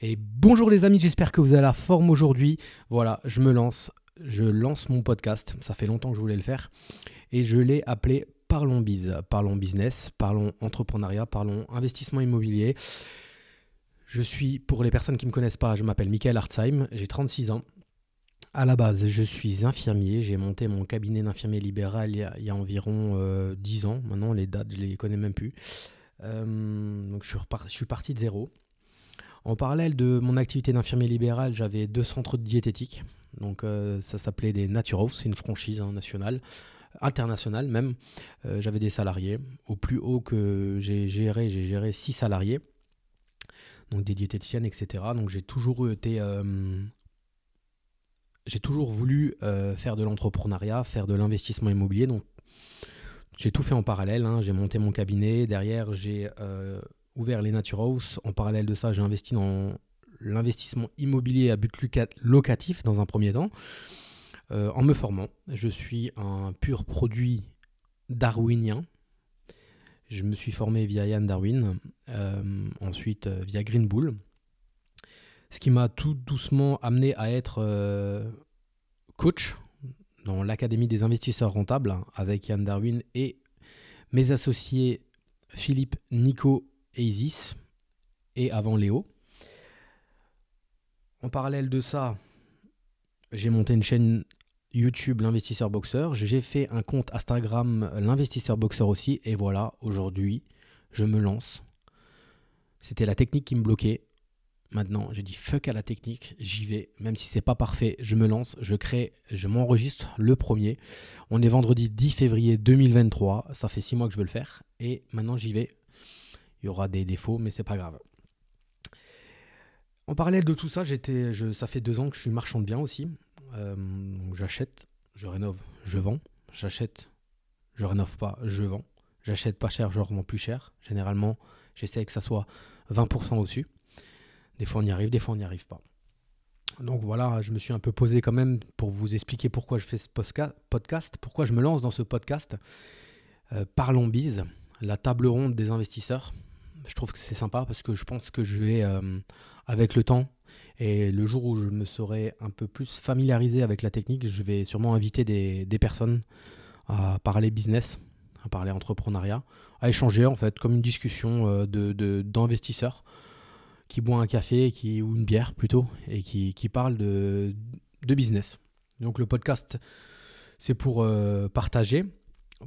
Et bonjour les amis, j'espère que vous avez la forme aujourd'hui. Voilà, je me lance, je lance mon podcast. Ça fait longtemps que je voulais le faire. Et je l'ai appelé Parlons Biz. Parlons business, parlons entrepreneuriat, parlons investissement immobilier. Je suis, pour les personnes qui ne me connaissent pas, je m'appelle Michael Hartzheim, j'ai 36 ans. À la base, je suis infirmier. J'ai monté mon cabinet d'infirmier libéral il y, a, environ 10 euh, ans. Maintenant, les dates, je ne les connais même plus. Euh, donc, je suis, je suis, parti de zéro. En parallèle de mon activité d'infirmier libéral, j'avais deux centres de diététique. Donc, euh, ça s'appelait des Naturos, c'est une franchise hein, nationale, internationale même. j'avais des salariés. Au plus haut que j'ai géré, j'ai géré six salariés. Donc, des diététiciennes, etc. Donc, j'ai toujours été j'ai toujours voulu euh, faire de l'entrepreneuriat, faire de l'investissement immobilier. Donc, j'ai tout fait en parallèle. Hein. J'ai monté mon cabinet. Derrière, j'ai euh, ouvert les Nature House. En parallèle de ça, j'ai investi dans l'investissement immobilier à but locatif dans un premier temps. Euh, en me formant, je suis un pur produit darwinien. Je me suis formé via Yann Darwin, ensuite via Green Bull ce qui m'a tout doucement amené à être euh, coach dans l'Académie des investisseurs rentables avec Yann Darwin et mes associés Philippe, Nico Isis, et avant Léo. En parallèle de ça, j'ai monté une chaîne YouTube L'investisseur boxeur. J'ai fait un compte Instagram L'investisseur boxeur aussi. Et voilà, aujourd'hui, je me lance. C'était la technique qui me bloquait. Maintenant, j'ai dit fuck à la technique, j'y vais. Même si c'est pas parfait, je me lance, je crée, je m'enregistre le premier. On est vendredi 10 février 2023. Ça fait six mois que je veux le faire. Et maintenant, j'y vais. Il y aura des défauts, mais c'est pas grave. En parallèle de tout ça, ça fait deux ans que je suis marchand de biens aussi. Euh, j'achète, je rénove, je vends. J'achète, je rénove pas, je vends. J'achète pas cher, je revends plus cher. Généralement, j'essaie que ça soit 20% au-dessus. Des fois on y arrive, des fois on n'y arrive pas. Donc voilà, je me suis un peu posé quand même pour vous expliquer pourquoi je fais ce podcast, pourquoi je me lance dans ce podcast. Euh, Parlons bise, la table ronde des investisseurs. Je trouve que c'est sympa parce que je pense que je vais, euh, avec le temps et le jour où je me serai un peu plus familiarisé avec la technique, je vais sûrement inviter des, personnes à parler business, à parler entrepreneuriat, à échanger en fait comme une discussion euh, d'investisseurs qui boit un café qui, ou une bière plutôt et qui, qui parle de, de, business. Donc le podcast, c'est pour euh, partager,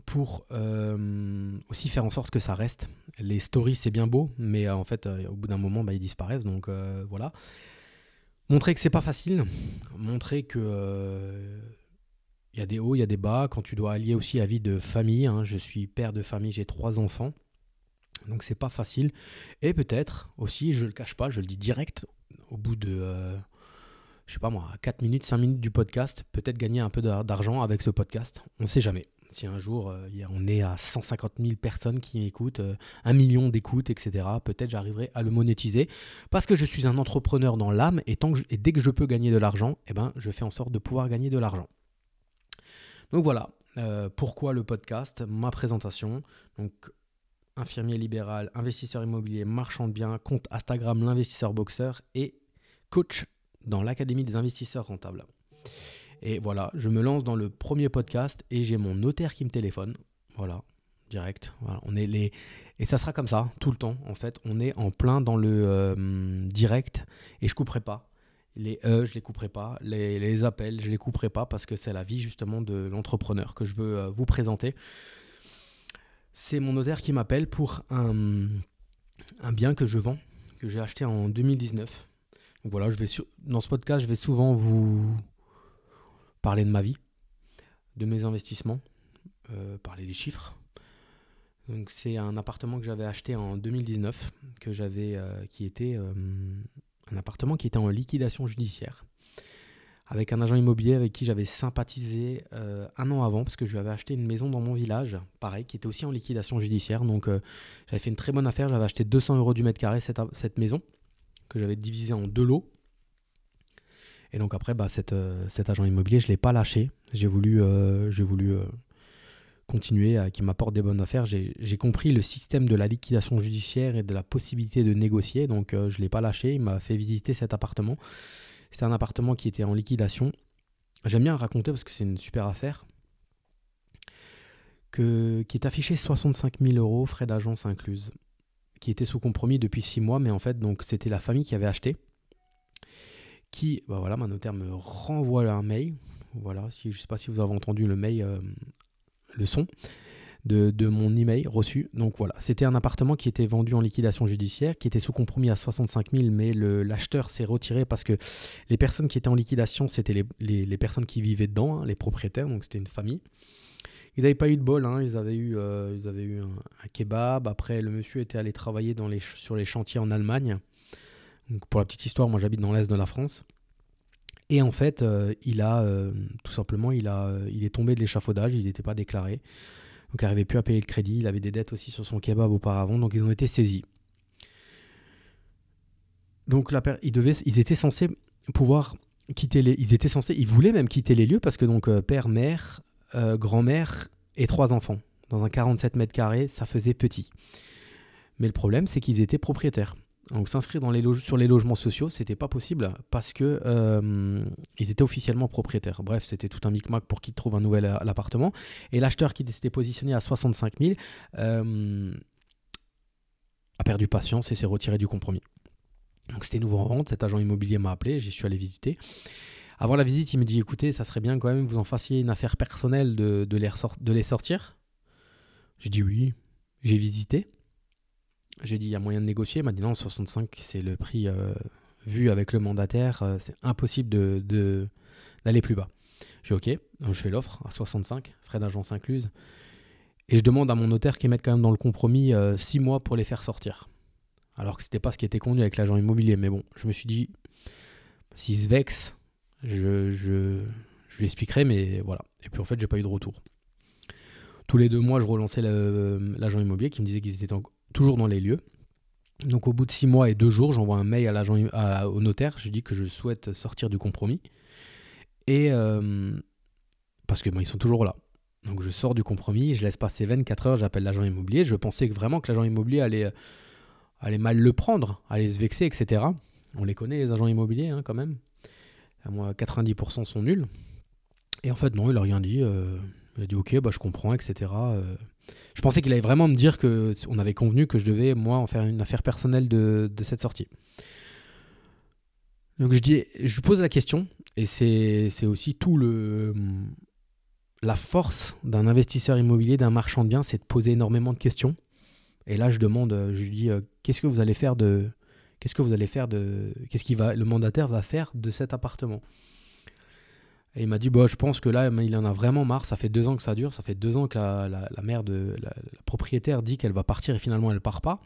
pour euh, aussi faire en sorte que ça reste. Les stories, c'est bien beau, mais euh, en fait, au bout d'un moment, bah, ils disparaissent. Donc voilà. Montrer que c'est pas facile, montrer que il y a des hauts, il y a des bas. Quand tu dois allier aussi la vie de famille, hein, je suis père de famille, j'ai trois enfants. Donc c'est pas facile. Et peut-être aussi, je le cache pas, je le dis direct, au bout de, euh, je sais pas moi, 4 minutes, 5 minutes du podcast, peut-être gagner un peu d'argent avec ce podcast. On ne sait jamais. Si un jour euh, on est à 150 000 personnes qui écoutent, euh, un million d'écoutes, etc., peut-être j'arriverai à le monétiser parce que je suis un entrepreneur dans l'âme et, dès que je peux gagner de l'argent, eh ben, je fais en sorte de pouvoir gagner de l'argent. Donc voilà, pourquoi le podcast, ma présentation. Donc infirmier libéral, investisseur immobilier, marchand de biens, compte Instagram l'investisseur boxeur et coach dans l'Académie des investisseurs rentables. Et voilà, je me lance dans le premier podcast et j'ai mon notaire qui me téléphone. Voilà, direct. Voilà, on est les et ça sera comme ça tout le temps. En fait, on est en plein dans le euh, direct et je couperai pas. Les E, je les couperai pas. Les, les appels, je les couperai pas parce que c'est la vie justement de l'entrepreneur que je veux euh, vous présenter c'est mon notaire qui m'appelle pour un, bien que je vends, que j'ai acheté en 2019. Donc voilà, je vais dans ce podcast, je vais souvent vous parler de ma vie, de mes investissements, euh, parler des chiffres. C'est un appartement que j'avais acheté en 2019, que j'avais, euh, qui était euh, un appartement qui était en liquidation judiciaire avec un agent immobilier avec qui j'avais sympathisé un an avant, parce que je lui avais acheté une maison dans mon village, pareil, qui était aussi en liquidation judiciaire. Donc j'avais fait une très bonne affaire, j'avais acheté 200 euros du mètre carré cette, cette maison, que j'avais divisée en deux lots. Et donc après, bah, euh, cet agent immobilier, je ne l'ai pas lâché. J'ai voulu, j'ai voulu continuer, qui m'apporte des bonnes affaires. J'ai compris le système de la liquidation judiciaire et de la possibilité de négocier, donc je ne l'ai pas lâché. Il m'a fait visiter cet appartement. C'était un appartement qui était en liquidation. J'aime bien raconter parce que c'est une super affaire. Que, qui est affiché 65 000 euros, frais d'agence incluses, qui était sous compromis depuis 6 mois, mais en fait, c'était la famille qui avait acheté. Qui, bah voilà, ma notaire me renvoie un mail. Voilà, je ne sais pas si vous avez entendu le mail, euh, le son de, mon email reçu. Donc voilà, c'était un appartement qui était vendu en liquidation judiciaire, qui était sous compromis à 65 000, mais l'acheteur s'est retiré parce que les personnes qui étaient en liquidation, c'était les, personnes qui vivaient dedans, hein, les propriétaires, donc c'était une famille. Ils n'avaient pas eu de bol, hein, ils avaient eu, euh, ils avaient eu un, kebab. Après, le monsieur était allé travailler les, sur les chantiers en Allemagne. Pour la petite histoire, moi j'habite dans l'est de la France. Et en fait, euh, il a euh, tout simplement, il, a, il est tombé de l'échafaudage, il n'était pas déclaré. Donc il n'arrivait plus à payer le crédit, il avait des dettes aussi sur son kebab auparavant, donc ils ont été saisis. Donc la ils, devaient, ils étaient censés pouvoir quitter les... Ils étaient censés, ils voulaient même quitter les lieux parce que donc euh, père, mère, euh, grand-mère et trois enfants. Dans un 47 mètres carrés, ça faisait petit. Mais le problème, c'est qu'ils étaient propriétaires. Donc s'inscrire sur les logements sociaux, c'était pas possible parce que euh, ils étaient officiellement propriétaires. Bref, c'était tout un micmac pour qu'ils trouvent un nouvel euh, appartement. Et l'acheteur qui s'était positionné à 65 000 euh, a perdu patience et s'est retiré du compromis. Donc c'était nouveau en vente. Cet agent immobilier m'a appelé, j'y suis allé visiter. Avant la visite, il me dit écoutez, ça serait bien quand même que vous en fassiez une affaire personnelle de, de, les, de les sortir. J'ai dit oui. J'ai visité. J'ai dit, il y a moyen de négocier. Il m'a dit, non, 65, c'est le prix euh, vu avec le mandataire. Euh, c'est impossible d'aller de, plus bas. J'ai OK, je fais l'offre à 65, frais d'agence incluse. Et je demande à mon notaire qu'il mette quand même dans le compromis 6 euh, mois pour les faire sortir. Alors que ce n'était pas ce qui était convenu avec l'agent immobilier. Mais bon, je me suis dit, s'il se vexe, je, je, je lui expliquerai, mais voilà. Et puis en fait, j'ai pas eu de retour. Tous les deux mois, je relançais l'agent immobilier qui me disait qu'ils étaient en, toujours dans les lieux. Donc au bout de six mois et deux jours, j'envoie un mail à l'agent, au notaire, je dis que je souhaite sortir du compromis. Et euh, parce que bon, ils sont toujours là. Donc je sors du compromis, je laisse passer 24 heures, j'appelle l'agent immobilier. Je pensais vraiment que l'agent immobilier allait, allait mal le prendre, allait se vexer, etc. On les connaît, les agents immobiliers, hein, quand même. À moi, 90% sont nuls. Et en fait, non, il n'a rien dit. Euh, il a dit ok, bah, je comprends, etc. Je pensais qu'il allait vraiment me dire que on avait convenu que je devais, moi, en faire une affaire personnelle de, cette sortie. Donc je, dis, lui pose la question, et c'est aussi tout le. La force d'un investisseur immobilier, d'un marchand de biens, c'est de poser énormément de questions. Et là, je demande, je lui dis, euh, qu'est-ce que vous allez faire de. Qu'est-ce que vous allez faire de. Qu'est-ce qu'il va. Le mandataire va faire de cet appartement? Et il m'a dit, bah, je pense que là, il en a vraiment marre. Ça fait deux ans que ça dure. Ça fait deux ans que la, mère de la, propriétaire dit qu'elle va partir et finalement elle part pas.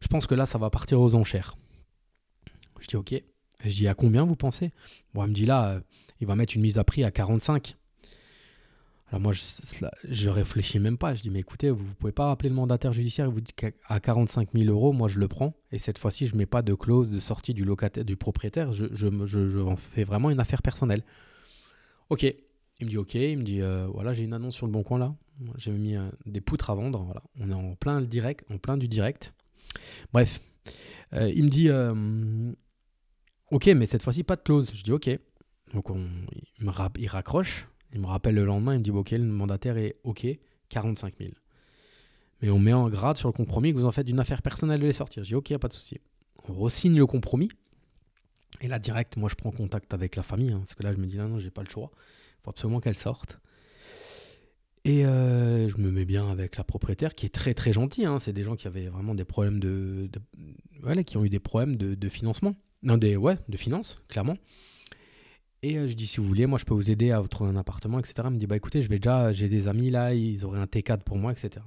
Je pense que là, ça va partir aux enchères. Je dis, ok. je dis, à combien vous pensez? Bon, elle me dit là, euh, il va mettre une mise à prix à 45. Alors moi, je, je réfléchis même pas. Je dis, mais écoutez, vous ne pouvez pas rappeler le mandataire judiciaire et vous dites qu'à 45 000 euros, moi, je le prends. Et cette fois-ci, je ne mets pas de clause de sortie du locataire, du propriétaire. Je, fais vraiment une affaire personnelle. Ok. Il me dit ok. Il me dit euh, voilà, j'ai une annonce sur le bon coin là. J'ai mis euh, des poutres à vendre. Voilà. On est en plein, direct, en plein du direct. Bref. Euh, il me dit ok, mais cette fois-ci, pas de clause. Je dis ok. Donc il, me il raccroche. Il me rappelle le lendemain. Il me dit ok, le mandataire est ok, 45 000. Mais on met en grade sur le compromis que vous en faites une affaire personnelle de les sortir. Je dis ok, pas de souci. On re-signe le compromis. Et là, direct, moi, je prends contact avec la famille, hein, parce que là, je me dis, non, non, j'ai pas le choix. Il faut absolument qu'elle sorte. Et euh, je me mets bien avec la propriétaire, qui est très, très gentille. Hein. C'est des gens qui avaient vraiment des problèmes de... voilà, qui ont eu des problèmes de, financement. Non, des... Ouais, de finances, clairement. Et euh, je dis, si vous voulez, moi, je peux vous aider à trouver un appartement, etc. Elle me dit, bah écoutez, je vais déjà... J'ai des amis là, ils auraient un T4 pour moi, etc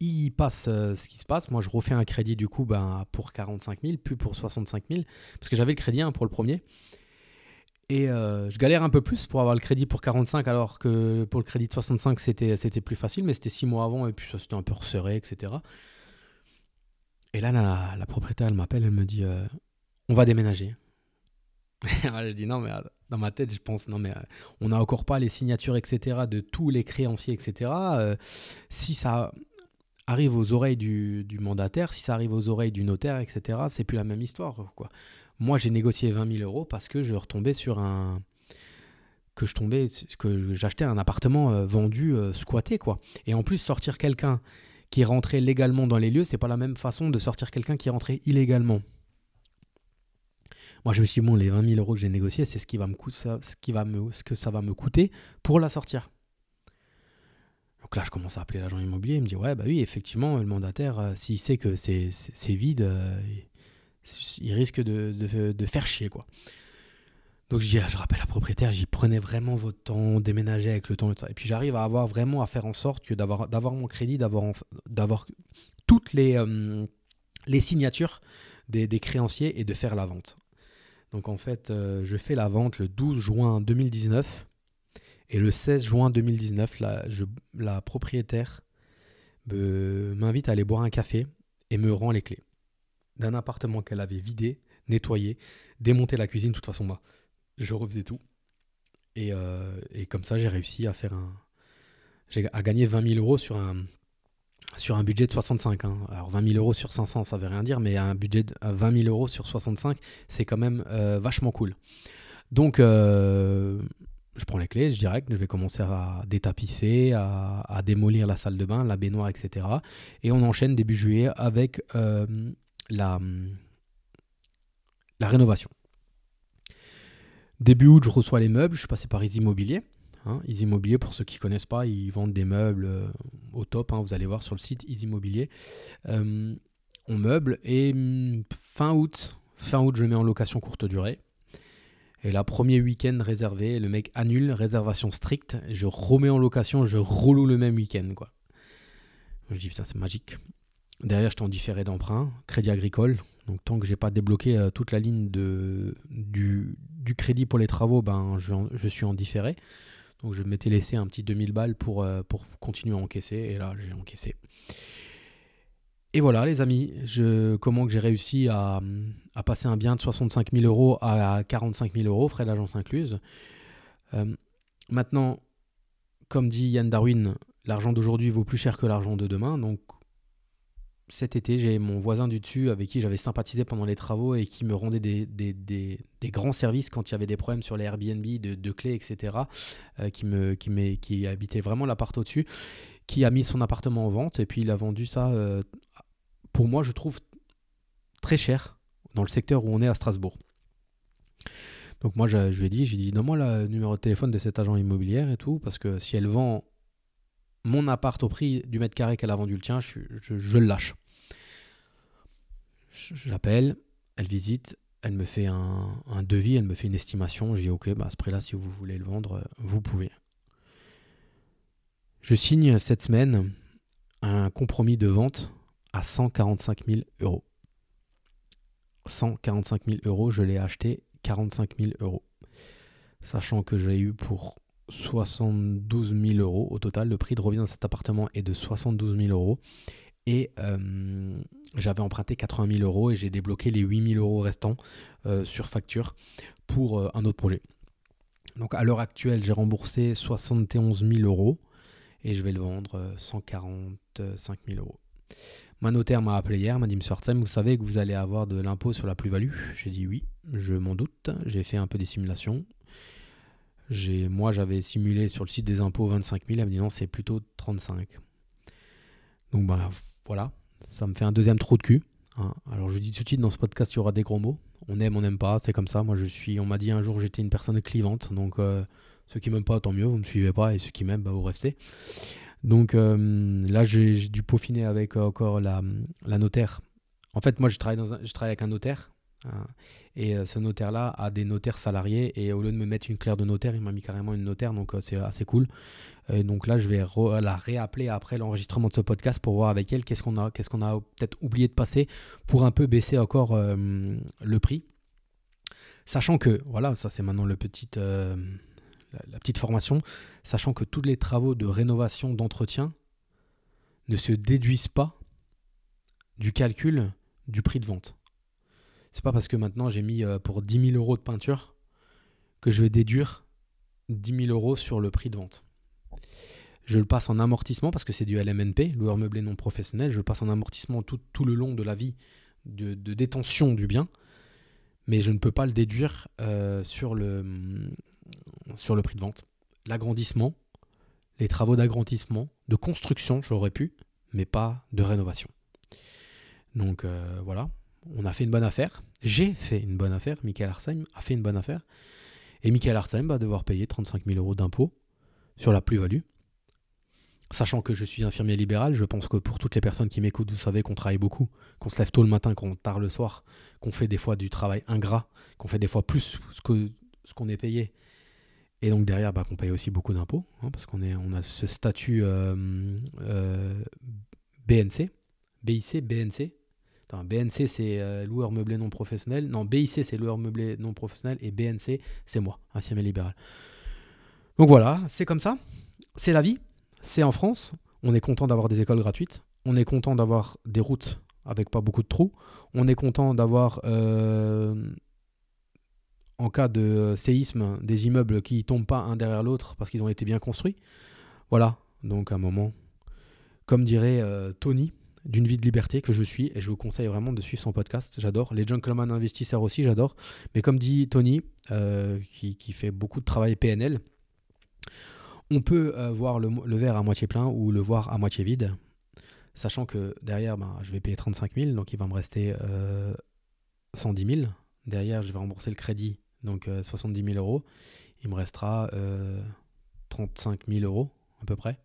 il passe euh, ce qui se passe. Moi, je refais un crédit du coup ben, pour 45 000, puis pour 65 000, parce que j'avais le crédit pour le premier. Et euh, je galère un peu plus pour avoir le crédit pour 45, alors que pour le crédit de 65, c'était, c'était plus facile, mais c'était six mois avant, et puis ça c'était un peu resserré, etc. Et là, la, propriétaire, elle m'appelle, elle me dit euh, On va déménager. je dis non, mais dans ma tête, je pense, non, mais on n'a encore pas les signatures, etc., de tous les créanciers, etc. Si ça arrive aux oreilles du, mandataire, si ça arrive aux oreilles du notaire, etc., c'est plus la même histoire. Quoi. Moi, j'ai négocié 20 000 euros parce que je retombais sur un. que je tombais. que j'achetais un appartement vendu, squatté, quoi. Et en plus, sortir quelqu'un qui rentré légalement dans les lieux, c'est pas la même façon de sortir quelqu'un qui est rentré illégalement. Moi, je me suis dit, bon, les 20 000 euros que j'ai négociés, c'est ce, ce que ça va me coûter pour la sortir. Donc là, je commence à appeler l'agent immobilier. Il me dit, ouais, bah oui, effectivement, le mandataire, euh, s'il sait que c'est vide, euh, il risque de, faire chier, quoi. Donc je dis, ah, je rappelle la propriétaire, j'y prenais vraiment votre temps, déménager avec le temps. Et puis j'arrive à avoir vraiment à faire en sorte que d'avoir mon crédit, d'avoir toutes les, euh, signatures des, créanciers et de faire la vente. Donc en fait, je fais la vente le 12 juin 2019. Et le 16 juin 2019, la, propriétaire m'invite à aller boire un café et me rend les clés d'un appartement qu'elle avait vidé, nettoyé, démonté la cuisine. De toute façon, moi, je refaisais tout. Et, euh, et comme ça, j'ai réussi à faire un. à gagner 20 000 euros sur un, sur un budget de 65. Hein. Alors 20 000 euros sur 500, ça veut rien dire, mais un budget de 20 000 euros sur 65, c'est quand même euh, vachement cool. Donc, euh, je prends les clés, je direct, je vais commencer à détapisser, à, démolir la salle de bain, la baignoire, etc. Et on enchaîne début juillet avec euh, la, rénovation. Début août, je reçois les meubles, je suis passé par Easy Immobilier. Hein, Easy Immobilier, pour ceux qui ne connaissent pas, ils vendent des meubles euh, au top. Hein, vous allez voir sur le site Easy Immobilier. Euh, on meuble et mm, fin août, fin août, je mets en location courte durée. Et là, premier week-end réservé, le mec annule, réservation stricte. Je remets en location, je reloue le même week-end. Quoi. Je dis putain, c'est magique. Derrière, j'étais en différé d'emprunt, crédit agricole. Donc tant que j'ai pas débloqué euh, toute la ligne du, crédit pour les travaux, ben, je, suis en différé. Donc je m'étais laissé un petit 2000 balles euh, pour continuer à encaisser. Et là, j'ai encaissé. Et voilà, les amis, je, comment que j'ai réussi à, passer un bien de 65 000 euros à 45 000 euros, frais d'agence incluse. Euh, maintenant, comme dit Yann Darwin, l'argent d'aujourd'hui vaut plus cher que l'argent de demain. Donc cet été, j'ai mon voisin du dessus avec qui j'avais sympathisé pendant les travaux et qui me rendait des, grands services quand il y avait des problèmes sur les Airbnb, de, clés, etc., euh, qui habitait vraiment l'appart au-dessus, qui a mis son appartement en vente et puis il a vendu ça, euh, pour moi, je trouve très cher dans le secteur où on est à Strasbourg. Donc moi, je, lui ai dit, j'ai dit, donne-moi le numéro de téléphone de cet agent immobilier et tout, parce que si elle vend mon appart au prix du mètre carré qu'elle a vendu le tien, je, le lâche. J'appelle, elle visite, elle me fait un, devis, elle me fait une estimation. Je dis ok, bah à ce prix-là, si vous voulez le vendre, vous pouvez. Je signe cette semaine un compromis de vente à 145 000 euros. 145 000 euros, je l'ai acheté 45 000 euros. Sachant que j'ai eu pour 72 000 euros au total. Le prix de revient de cet appartement est de 72 000 euros. Et euh, j'avais emprunté 80 000 euros et j'ai débloqué les 8 000 euros restants euh, sur facture pour euh, un autre projet. Donc à l'heure actuelle, j'ai remboursé 71 000 euros et je vais le vendre 145 000 euros. Ma notaire m'a appelé hier, m'a dit Monsieur vous savez que vous allez avoir de l'impôt sur la plus-value? J'ai dit oui, je m'en doute. J'ai fait un peu des simulations moi, j'avais simulé sur le site des impôts 25 000. Elle me dit non, c'est plutôt 35. Donc, ben, voilà. Ça me fait un deuxième trou de cul. Hein. Alors, je dis tout de suite, dans ce podcast, il y aura des gros mots. On aime, on n'aime pas. C'est comme ça. Moi, je suis. On m'a dit un jour, j'étais une personne clivante. Donc, euh, ceux qui m'aiment pas, tant mieux. Vous me suivez pas. Et ceux qui m'aiment, bah, vous restez. Donc, euh, là, j'ai dû peaufiner avec encore la, notaire. En fait, moi, je travaille, dans avec un notaire Hein. Et euh, ce notaire-là a des notaires salariés et au lieu de me mettre une claire de notaire, il m'a mis carrément une notaire, donc euh, c'est assez cool. Et donc là, je vais la réappeler après l'enregistrement de ce podcast pour voir avec elle qu'est-ce qu'on a, peut-être oublié de passer pour un peu baisser encore euh, le prix. Sachant que, voilà, ça c'est maintenant le petit, la, petite formation, sachant que tous les travaux de rénovation, d'entretien ne se déduisent pas du calcul du prix de vente. C'est pas parce que maintenant j'ai mis euh, pour 10 000 euros de peinture que je vais déduire 10 000 euros sur le prix de vente. Je le passe en amortissement parce que c'est du LMNP, loueur meublé non professionnel. Je passe en amortissement tout, le long de la vie de, détention du bien, mais je ne peux pas le déduire euh, sur, le, sur le prix de vente. L'agrandissement, les travaux d'agrandissement, de construction, j'aurais pu, mais pas de rénovation. Donc euh, voilà, on a fait une bonne affaire. J'ai fait une bonne affaire. Michael Arsheim a fait une bonne affaire. Et Michael Arsheim va devoir payer 35 000 euros d'impôts sur la plus-value. Sachant que je suis infirmier libéral, je pense que pour toutes les personnes qui m'écoutent, vous savez qu'on travaille beaucoup, qu'on se lève tôt le matin, qu'on tard le soir, qu'on fait des fois du travail ingrat, qu'on fait des fois plus que ce qu'on est payé. Et donc derrière, bah, qu'on paye aussi beaucoup d'impôts, hein, parce qu'on on a ce statut euh, euh, BNC, BIC, BNC, BNC, c'est euh, loueur meublé non professionnel. Non, BIC, c'est loueur meublé non professionnel. Et BNC, c'est moi, infirmier libéral. Donc voilà, c'est comme ça. C'est la vie. C'est en France. On est content d'avoir des écoles gratuites. On est content d'avoir des routes avec pas beaucoup de trous. On est content d'avoir, en cas de séisme, des immeubles qui tombent pas un derrière l'autre parce qu'ils ont été bien construits. Voilà. Donc à un moment, comme dirait euh, Tony, d'une vie de liberté que je suis et je vous conseille vraiment de suivre son podcast. J'adore. Les gentlemen investisseurs aussi, j'adore. Mais comme dit Tony, euh, qui, fait beaucoup de travail PNL, on peut euh, voir le, verre à moitié plein ou le voir à moitié vide, sachant que derrière, ben, je vais payer 35 000, donc il va me rester 110 euh, 000. Derrière, je vais rembourser le crédit, donc 70 000 euros. Il me restera 35 000 euros à peu près.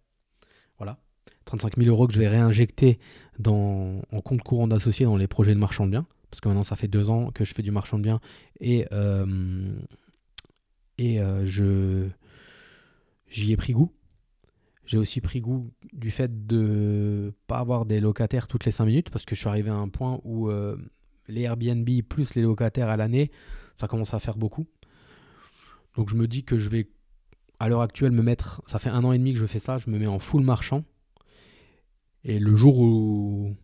Voilà. 35 000 euros que je vais réinjecter dans, en compte courant d'associé dans les projets de marchand de biens. Parce que maintenant, ça fait deux ans que je fais du marchand de biens et, euh, et euh, j'y ai pris goût. J'ai aussi pris goût du fait de pas avoir des locataires toutes les 5 minutes parce que je suis arrivé à un point où euh, les Airbnb plus les locataires à l'année, ça commence à faire beaucoup. Donc je me dis que je vais à l'heure actuelle me mettre, ça fait un an et demi que je fais ça, je me mets en full marchand et le jour où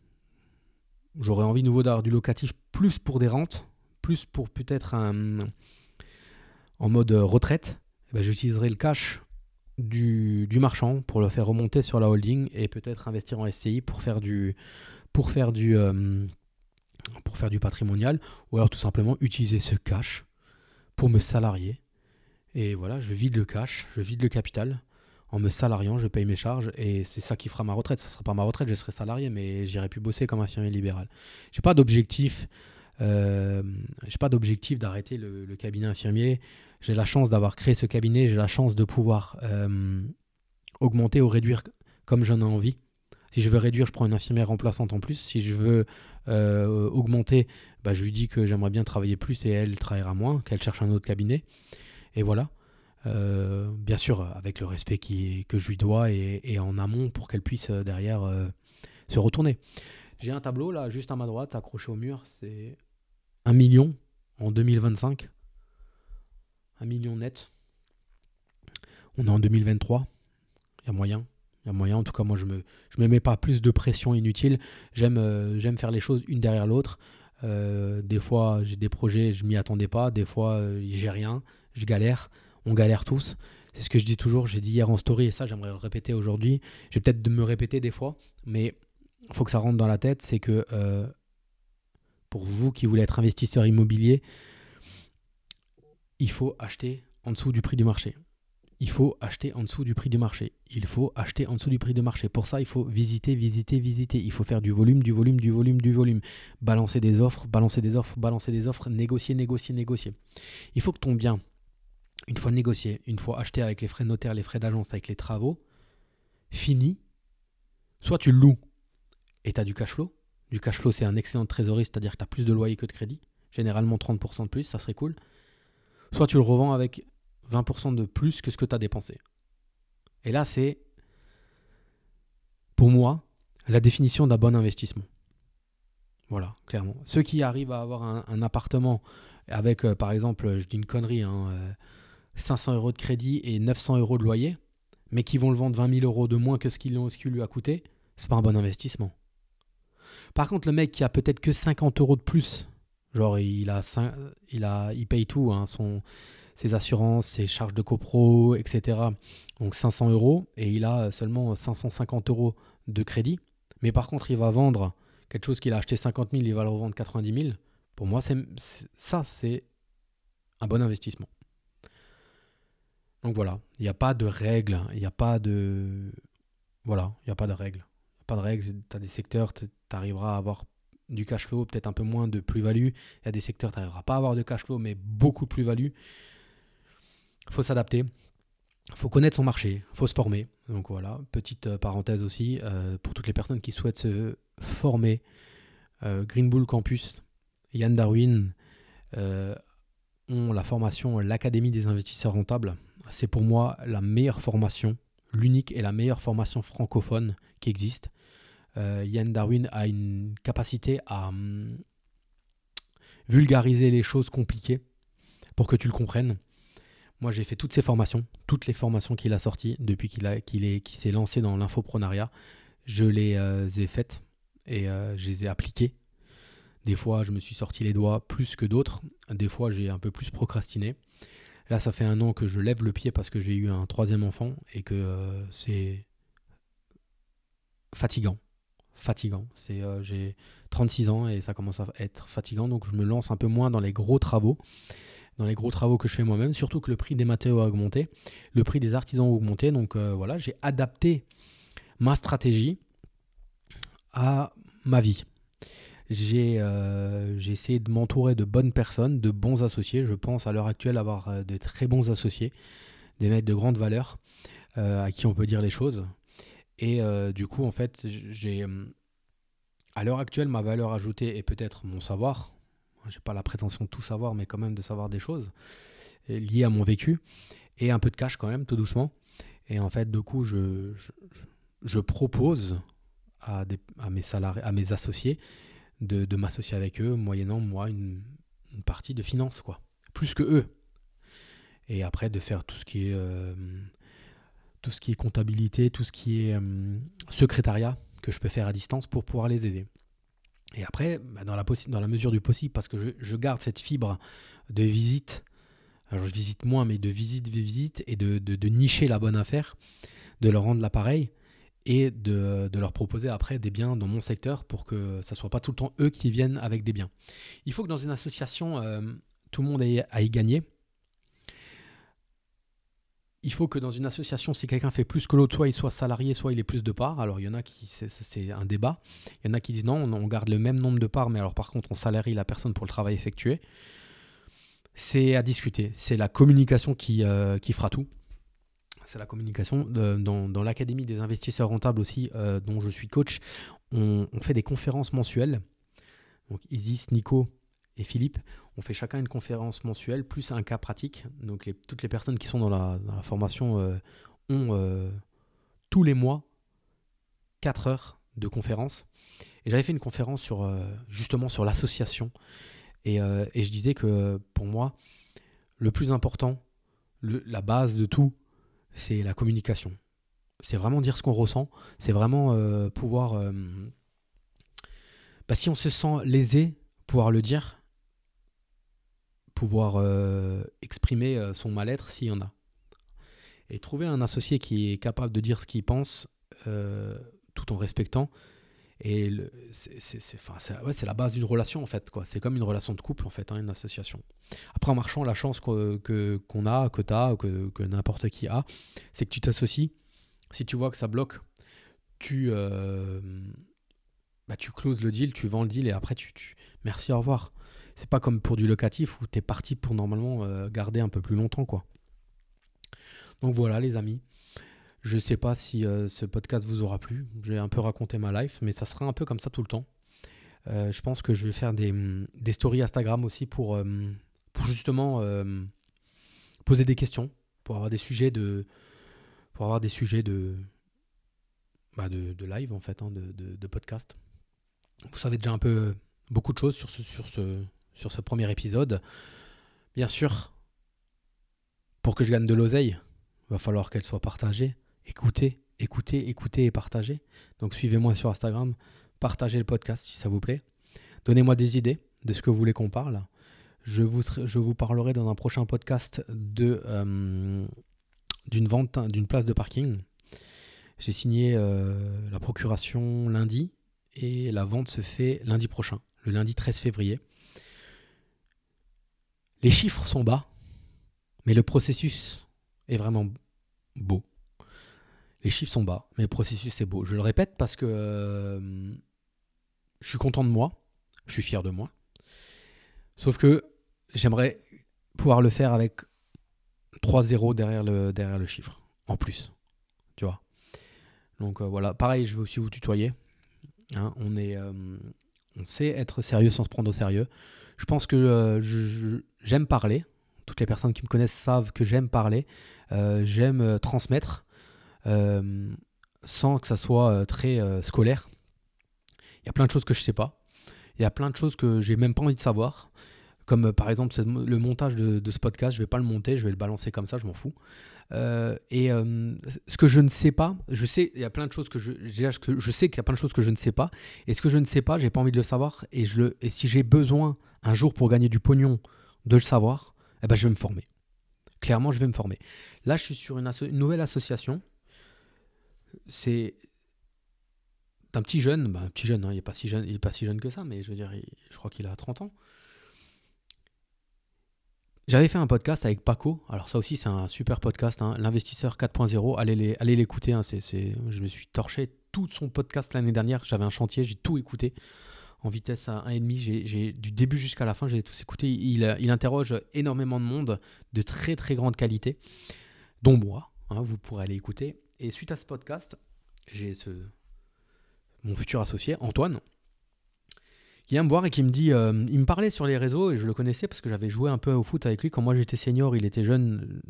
j'aurais envie nouveau d'avoir du locatif plus pour des rentes, plus pour peut-être en mode retraite, eh ben, j'utiliserai le cash du, marchand pour le faire remonter sur la holding et peut-être investir en SCI pour faire du pour faire du euh, pour faire du patrimonial ou alors tout simplement utiliser ce cash pour me salarier et voilà je vide le cash je vide le capital en me salariant, je paye mes charges et c'est ça qui fera ma retraite. Ce ne sera pas ma retraite, je serai salarié, mais j'irai plus bosser comme infirmier libéral. J'ai pas d'objectif. Euh, j'ai pas d'objectif d'arrêter le, cabinet infirmier. J'ai la chance d'avoir créé ce cabinet. J'ai la chance de pouvoir euh, augmenter ou réduire comme j'en ai envie. Si je veux réduire, je prends une infirmière remplaçante en plus. Si je veux euh, augmenter, bah, je lui dis que j'aimerais bien travailler plus et elle travaillera moins, qu'elle cherche un autre cabinet. Et voilà. Euh, bien sûr avec le respect qui, que je lui dois et, en amont pour qu'elle puisse euh, derrière se retourner. J'ai un tableau là juste à ma droite accroché au mur, c'est 1 million en 2025. 1 million net. On est en 2023. Il y a moyen. Il y a moyen. En tout cas, moi, je ne me, je me mets pas plus de pression inutile. J'aime j'aime faire les choses une derrière l'autre. des fois, j'ai des projets, je m'y attendais pas. Des fois, j'ai rien, je galère on galère tous. C'est ce que je dis toujours, j'ai dit hier en story et ça j'aimerais le répéter aujourd'hui. Je vais peut-être me répéter des fois, mais il faut que ça rentre dans la tête, c'est que euh, pour vous qui voulez être investisseur immobilier, il faut acheter en dessous du prix du marché. Il faut acheter en dessous du prix du marché. Il faut acheter en dessous du prix du marché. Pour ça, il faut visiter, visiter, visiter. Il faut faire du volume, du volume, du volume, du volume. Balancer des offres, balancer des offres, balancer des offres, négocier, négocier, négocier. Il faut que ton bien, une fois négocié, une fois acheté avec les frais de notaire, les frais d'agence, avec les travaux, fini, soit tu loues et tu as du cash flow. Du cash flow, c'est un excellent trésorerie, c'est-à-dire que tu as plus de loyer que de crédit. Généralement 30% de plus, ça serait cool. Soit tu le revends avec 20% de plus que ce que tu as dépensé. Et là, c'est, pour moi, la définition d'un bon investissement. Voilà, clairement. Ceux qui arrivent à avoir un, appartement avec, euh, par exemple, je dis une connerie, hein, euh, 500 euros de crédit et 900 euros de loyer, mais qui vont le vendre 20 000 euros de moins que ce qu'il lui a coûté, c'est pas un bon investissement. Par contre, le mec qui a peut-être que 50 euros de plus Genre, il, a il, a, il paye tout, hein, son, ses assurances, ses charges de copro, etc. Donc 500 euros et il a seulement 550 euros de crédit. Mais par contre, il va vendre quelque chose qu'il a acheté 50 000, il va le revendre 90 000. Pour moi, c'est, ça, c'est un bon investissement. Donc voilà, il n'y a pas de règles, il n'y a pas de... Voilà, il n'y a pas de règles. Pas de règles, tu as des secteurs, tu arriveras à avoir du cash flow, peut-être un peu moins de plus-value. Il y a des secteurs, tu n'arriveras pas à avoir de cash flow, mais beaucoup de plus-value. Faut s'adapter. Faut connaître son marché, faut se former. Donc voilà, petite euh, parenthèse aussi, euh, pour toutes les personnes qui souhaitent se former, euh, Green Bull Campus, Yann Darwin ont la formation l'Académie des investisseurs rentables. C'est pour moi la meilleure formation, l'unique et la meilleure formation francophone qui existe. Yann Darwin a une capacité à hum, vulgariser les choses compliquées pour que tu le comprennes. Moi, j'ai fait toutes ces formations, toutes les formations qu'il a sorties depuis qu'il s'est lancé dans l'infoprenariat. Je les euh, ai faites et euh, je les ai appliquées. Des fois, je me suis sorti les doigts plus que d'autres. Des fois, j'ai un peu plus procrastiné. Là, ça fait un an que je lève le pied parce que j'ai eu un troisième enfant et que euh, c'est fatigant. Fatigant. J'ai 36 ans et ça commence à être fatigant, donc je me lance un peu moins dans les gros travaux dans les gros travaux que je fais moi-même, surtout que le prix des matériaux a augmenté, le prix des artisans a augmenté. Donc euh, voilà, j'ai adapté ma stratégie à ma vie. Euh, j'ai essayé de m'entourer de bonnes personnes, de bons associés. Je pense à l'heure actuelle avoir euh, de très bons associés, des mecs de grande valeur, à qui on peut dire les choses. Et du coup, en fait, j'ai à l'heure actuelle, ma valeur ajoutée est peut-être mon savoir, j'ai pas la prétention de tout savoir, mais quand même de savoir des choses liées à mon vécu et un peu de cash quand même, tout doucement. Et en fait, du coup, je, je, propose à, des, à, mes à mes associés de, de m'associer avec eux, moyennant moi une, une, partie de finance, quoi. Plus que eux. Et après, de faire tout ce qui est, euh, tout ce qui est comptabilité, tout ce qui est euh, secrétariat que je peux faire à distance pour pouvoir les aider. Et après, bah, dans, la mesure du possible, parce que je, garde cette fibre de visite, alors je visite moins, mais de visite, visite, et de, nicher la bonne affaire, de leur rendre l'appareil et de, leur proposer après des biens dans mon secteur pour que ça soit pas tout le temps eux qui viennent avec des biens. Il faut que dans une association, euh, tout le monde ait à y gagner il faut que dans une association, si quelqu'un fait plus que l'autre, soit il soit salarié, soit il ait plus de parts. Alors il y en a qui, c'est un débat. Il y en a qui disent non, on, garde le même nombre de parts, mais alors par contre, on salarie la personne pour le travail effectué. C'est à discuter. C'est la communication qui, euh, fera tout. C'est la communication. dans, dans l'Académie des investisseurs rentables aussi, euh, dont je suis coach, on, on, fait des conférences mensuelles. Donc Isis, Nico, et Philippe, on fait chacun une conférence mensuelle plus un cas pratique. Donc toutes les personnes qui sont dans la, formation euh, ont euh, tous les mois 4 heures de conférence. Et j'avais fait une conférence sur, euh, justement sur l'association. Et, je disais que pour moi, le plus important, la base de tout, c'est la communication. C'est vraiment dire ce qu'on ressent. C'est vraiment pouvoir... Bah, si on se sent lésé, pouvoir le dire pouvoir euh, exprimer euh, son mal-être s'il y en a. Et trouver un associé qui est capable de dire ce qu'il pense euh, tout en respectant. Et c'est la base d'une relation en fait. C'est comme une relation de couple en fait, hein, une association. Après en marchant, la chance que qu'on a, que tu as, que, que n'importe qui a, c'est que tu t'associes. Si tu vois que ça bloque, tu, bah, tu closes le deal, tu vends le deal et après tu... merci, au revoir c'est pas comme pour du locatif où tu es parti pour normalement euh, garder un peu plus longtemps quoi. Donc voilà les amis. Je sais pas si euh, ce podcast vous aura plu. J'ai un peu raconté ma life, mais ça sera un peu comme ça tout le temps. Euh, je pense que je vais faire des, des stories Instagram aussi pour, justement poser des questions, pour avoir des sujets de, pour avoir des sujets de, bah de, live en fait, hein, de, podcast. Vous savez déjà un peu beaucoup de choses sur ce, sur ce, sur ce premier épisode. Bien sûr, pour que je gagne de l'oseille, il va falloir qu'elle soit partagée. Écoutez, écoutez, écoutez et partagez. Donc suivez-moi sur Instagram, partagez le podcast si ça vous plaît. Donnez-moi des idées. de ce que vous voulez qu'on parle. Je vous, parlerai dans un prochain podcast de euh, d'une vente d'une place de parking. J'ai signé euh, la procuration lundi et la vente se fait lundi prochain, le lundi 13 février. Les chiffres sont bas, mais le processus est vraiment beau. Les chiffres sont bas, mais le processus est beau. Je le répète parce que euh, je suis content de moi, je suis fier de moi. Sauf que j'aimerais pouvoir le faire avec 3-0 derrière le, derrière le chiffre, en plus. Tu vois Donc euh, voilà, pareil, je vais aussi vous tutoyer. Hein. on, est, euh, on sait être sérieux sans se prendre au sérieux. Je pense que j'aime parler. Toutes les personnes qui me connaissent savent que j'aime parler. j'aime transmettre. Euh, sans que ça soit euh, très euh, scolaire. Il y a plein de choses que je sais pas. Il y a plein de choses que j'ai même pas envie de savoir. Comme par exemple le montage de, ce podcast, je vais pas le monter, je vais le balancer comme ça, je m'en fous. Et ce que je ne sais pas, je sais, il y a plein de choses que je, je sais qu'il y a plein de choses que je ne sais pas. Et ce que je ne sais pas, j'ai pas envie de le savoir. Et, je le, et si j'ai besoin un jour pour gagner du pognon de le savoir, eh ben je vais me former. Clairement, je vais me former. Là, je suis sur une nouvelle association c'est un petit jeune, bah, un petit jeune, hein, il n'est pas, si jeune, il est pas si jeune que ça, mais je veux dire, je crois qu'il a 30 ans. J'avais fait un podcast avec Paco, alors ça aussi c'est un super podcast, hein, l'investisseur 4.0, allez l'écouter, allez c'est, je me suis torché tout son podcast l'année dernière, j'avais un chantier, j'ai tout écouté. En vitesse à 1,5, j'ai, du début jusqu'à la fin, j'ai tout écouté, il, il, interroge énormément de monde de très très grande qualité, dont moi, hein, vous pourrez aller écouter, et suite à ce podcast, j'ai ce mon futur associé, Antoine, qui vient me voir et qui me dit, euh, il me parlait sur les réseaux et je le connaissais parce que j'avais joué un peu au foot avec lui. Quand moi j'étais senior, il était jeune,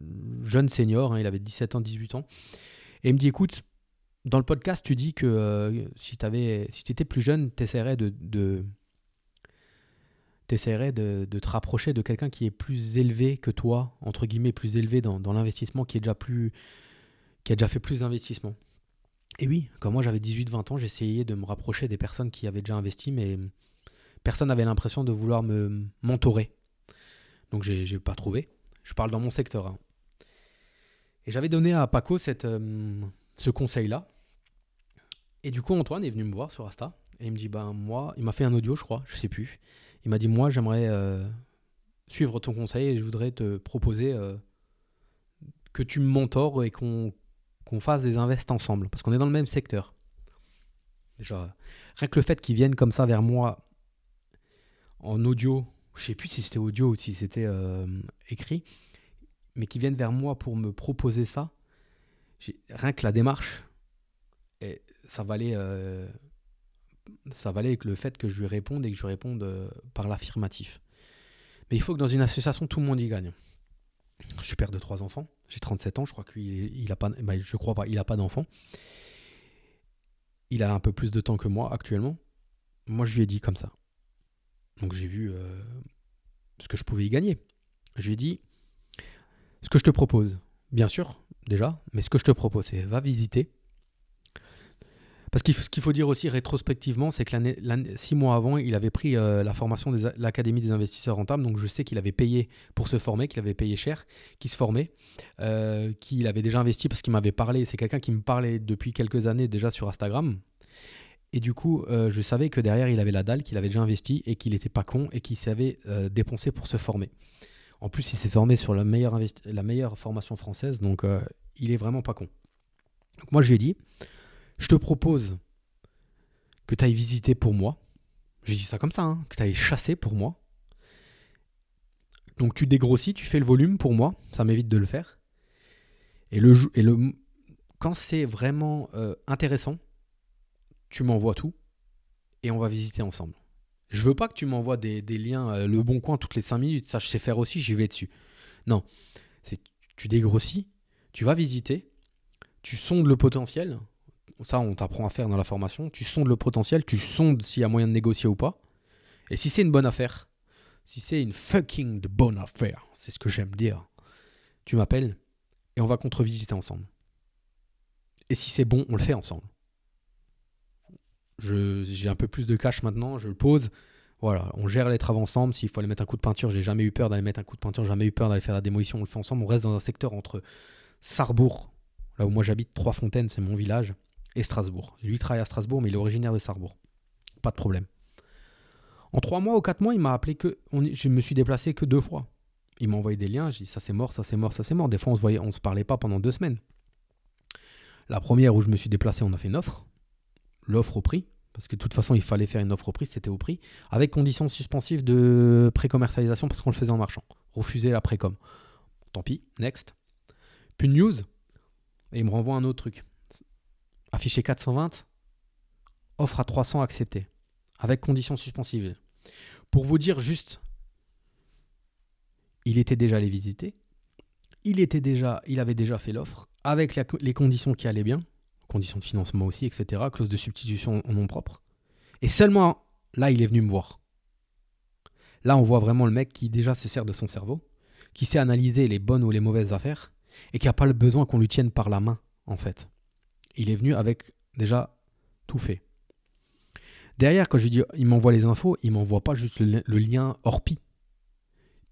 jeune senior, hein, il avait 17 ans, 18 ans. Et il me dit, écoute, dans le podcast, tu dis que euh, si tu si étais plus jeune, tu essaierais de, de de, de, te rapprocher de quelqu'un qui est plus élevé que toi, entre guillemets, plus élevé dans, l'investissement, qui qui a déjà fait plus d'investissements. Et oui, quand moi j'avais 18-20 ans, j'essayais de me rapprocher des personnes qui avaient déjà investi, mais personne n'avait l'impression de vouloir me mentorer. Donc j'ai pas trouvé. Je parle dans mon secteur. Hein. Et j'avais donné à Paco euh, ce conseil-là. Et du coup, Antoine est venu me voir sur Insta. Et il me dit, ben moi, il m'a fait un audio, je crois, je sais plus. Il m'a dit, moi, j'aimerais euh, suivre ton conseil et je voudrais te proposer euh, que tu me mentores et qu'on qu'on fasse des invests ensemble, parce qu'on est dans le même secteur. Déjà, rien que le fait qu'ils viennent comme ça vers moi en audio, je sais plus si c'était audio ou si c'était euh, écrit, mais qu'ils viennent vers moi pour me proposer ça, rien que la démarche, ça valait, euh, avec le fait que je lui réponde et que je réponde euh, par l'affirmatif. Mais il faut que dans une association, tout le monde y gagne. Je suis père de trois enfants. J'ai 37 ans. Je crois qu'il il a pas. Bah, je crois a pas d'enfant. Il a un peu plus de temps que moi actuellement. Moi, je lui ai dit comme ça. Donc, j'ai vu euh, ce que je pouvais y gagner. Je lui ai dit ce que je te propose. Bien sûr, déjà. Mais ce que je te propose, c'est va visiter parce que ce qu'il faut dire aussi rétrospectivement, c'est que six mois avant, il avait pris euh, la formation de l'Académie des investisseurs rentables. Donc je sais qu'il avait payé pour se former, qu'il avait payé cher, qu'il se formait, euh, qu'il avait déjà investi parce qu'il m'avait parlé. C'est quelqu'un qui me parlait depuis quelques années déjà sur Instagram. Et du coup, euh, je savais que derrière, il avait la dalle, qu'il avait déjà investi et qu'il n'était pas con et qu'il savait dépenser pour se former. En plus, il s'est formé sur la meilleure, formation française, donc il est vraiment pas con. Donc moi, je lui ai dit, je te propose que tu ailles visiter pour moi. J'ai dit ça comme ça, hein, que tu ailles chasser pour moi. Donc tu dégrossis, tu fais le volume pour moi, ça m'évite de le faire. Et, le, et le, quand c'est vraiment euh, intéressant, tu m'envoies tout et on va visiter ensemble. Je veux pas que tu m'envoies des, liens, euh, le bon coin toutes les 5 minutes, ça je sais faire aussi, j'y vais dessus. Non, c'est tu dégrossis, tu vas visiter, tu sondes le potentiel, ça on t'apprend à faire dans la formation, tu sondes le potentiel, tu sondes s'il y a moyen de négocier ou pas. Et si c'est une bonne affaire, si c'est une fucking bonne affaire, c'est ce que j'aime dire, tu m'appelles et on va contre-visiter ensemble. Et si c'est bon, on le fait ensemble. J'ai un peu plus de cash maintenant, je le pose, Voilà, on gère les travaux ensemble. S'il faut aller mettre un coup de peinture, j'ai jamais eu peur d'aller mettre un coup de peinture, jamais eu peur d'aller faire la démolition. On le fait ensemble. On reste dans un secteur entre Sarrebourg, là où moi j'habite, Trois-Fontaines, c'est mon village, et Strasbourg. Lui il travaille à Strasbourg, mais il est originaire de Sarrebourg. Pas de problème. En trois mois ou quatre mois, il m'a appelé que. je me suis déplacé que deux fois. Il m'a envoyé des liens. J'ai dit ça c'est mort, ça c'est mort, ça c'est mort. Des fois on se on se parlait pas pendant deux semaines. La première où je me suis déplacé, on a fait une offre. L'offre au prix. Parce que de toute façon, il fallait faire une offre au prix, c'était au prix. Avec conditions suspensives de pré-commercialisation parce qu'on le faisait en marchand. Refuser la pré-com. Tant pis, next. Puis news. Et il me renvoie un autre truc. Affiché 420, offre à 300 accepté. Avec conditions suspensives. Pour vous dire juste, il était déjà allé visiter. Il, était déjà, il avait déjà fait l'offre avec les conditions qui allaient bien, conditions de financement aussi, etc., clause de substitution en nom propre. Et seulement là, il est venu me voir. Là, on voit vraiment le mec qui déjà se sert de son cerveau, qui sait analyser les bonnes ou les mauvaises affaires, et qui n'a pas le besoin qu'on lui tienne par la main, en fait. Il est venu avec déjà tout fait. Derrière, quand je dis il m'envoie les infos, il m'envoie pas juste le, lien Orpi.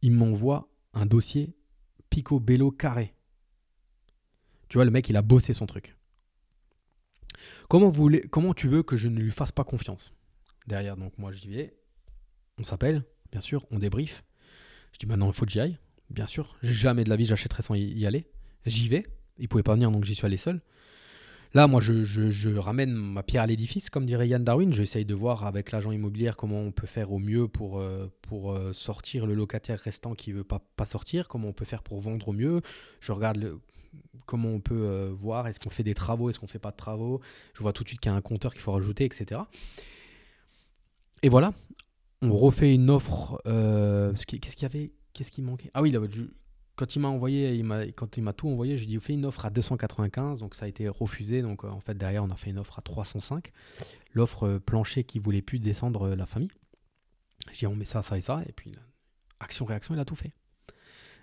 Il m'envoie un dossier Pico Bello carré. Tu vois, le mec, il a bossé son truc. Comment, tu veux que je ne lui fasse pas confiance? Derrière, donc moi, j'y vais. On s'appelle, bien sûr, on débrief. Je dis maintenant, il faut que j'y aille. Bien sûr, jamais de la vie j'achèterais sans y aller. J'y vais. Il pouvait pas venir, donc j'y suis allé seul. Là, moi, je, ramène ma pierre à l'édifice, comme dirait Yann Darwin. J'essaye de voir avec l'agent immobilier comment on peut faire au mieux pour, euh, pour euh, sortir le locataire restant qui ne veut pas, pas sortir, comment on peut faire pour vendre au mieux. Je regarde le, comment on peut euh, voir, est-ce qu'on fait des travaux, est-ce qu'on fait pas de travaux. Je vois tout de suite qu'il y a un compteur qu'il faut rajouter, etc. Et voilà, on refait une offre. Euh, qu'est-ce qu'il y avait Qu'est-ce qui manquait? Ah oui, quand il m'a envoyé, il quand il m'a tout envoyé, j'ai dit on fait une offre à 295, donc ça a été refusé. Donc euh, en fait derrière on a fait une offre à 305. L'offre plancher qui voulait plus descendre la famille. J'ai dit on met ça, ça et ça, et puis action réaction, il a tout fait.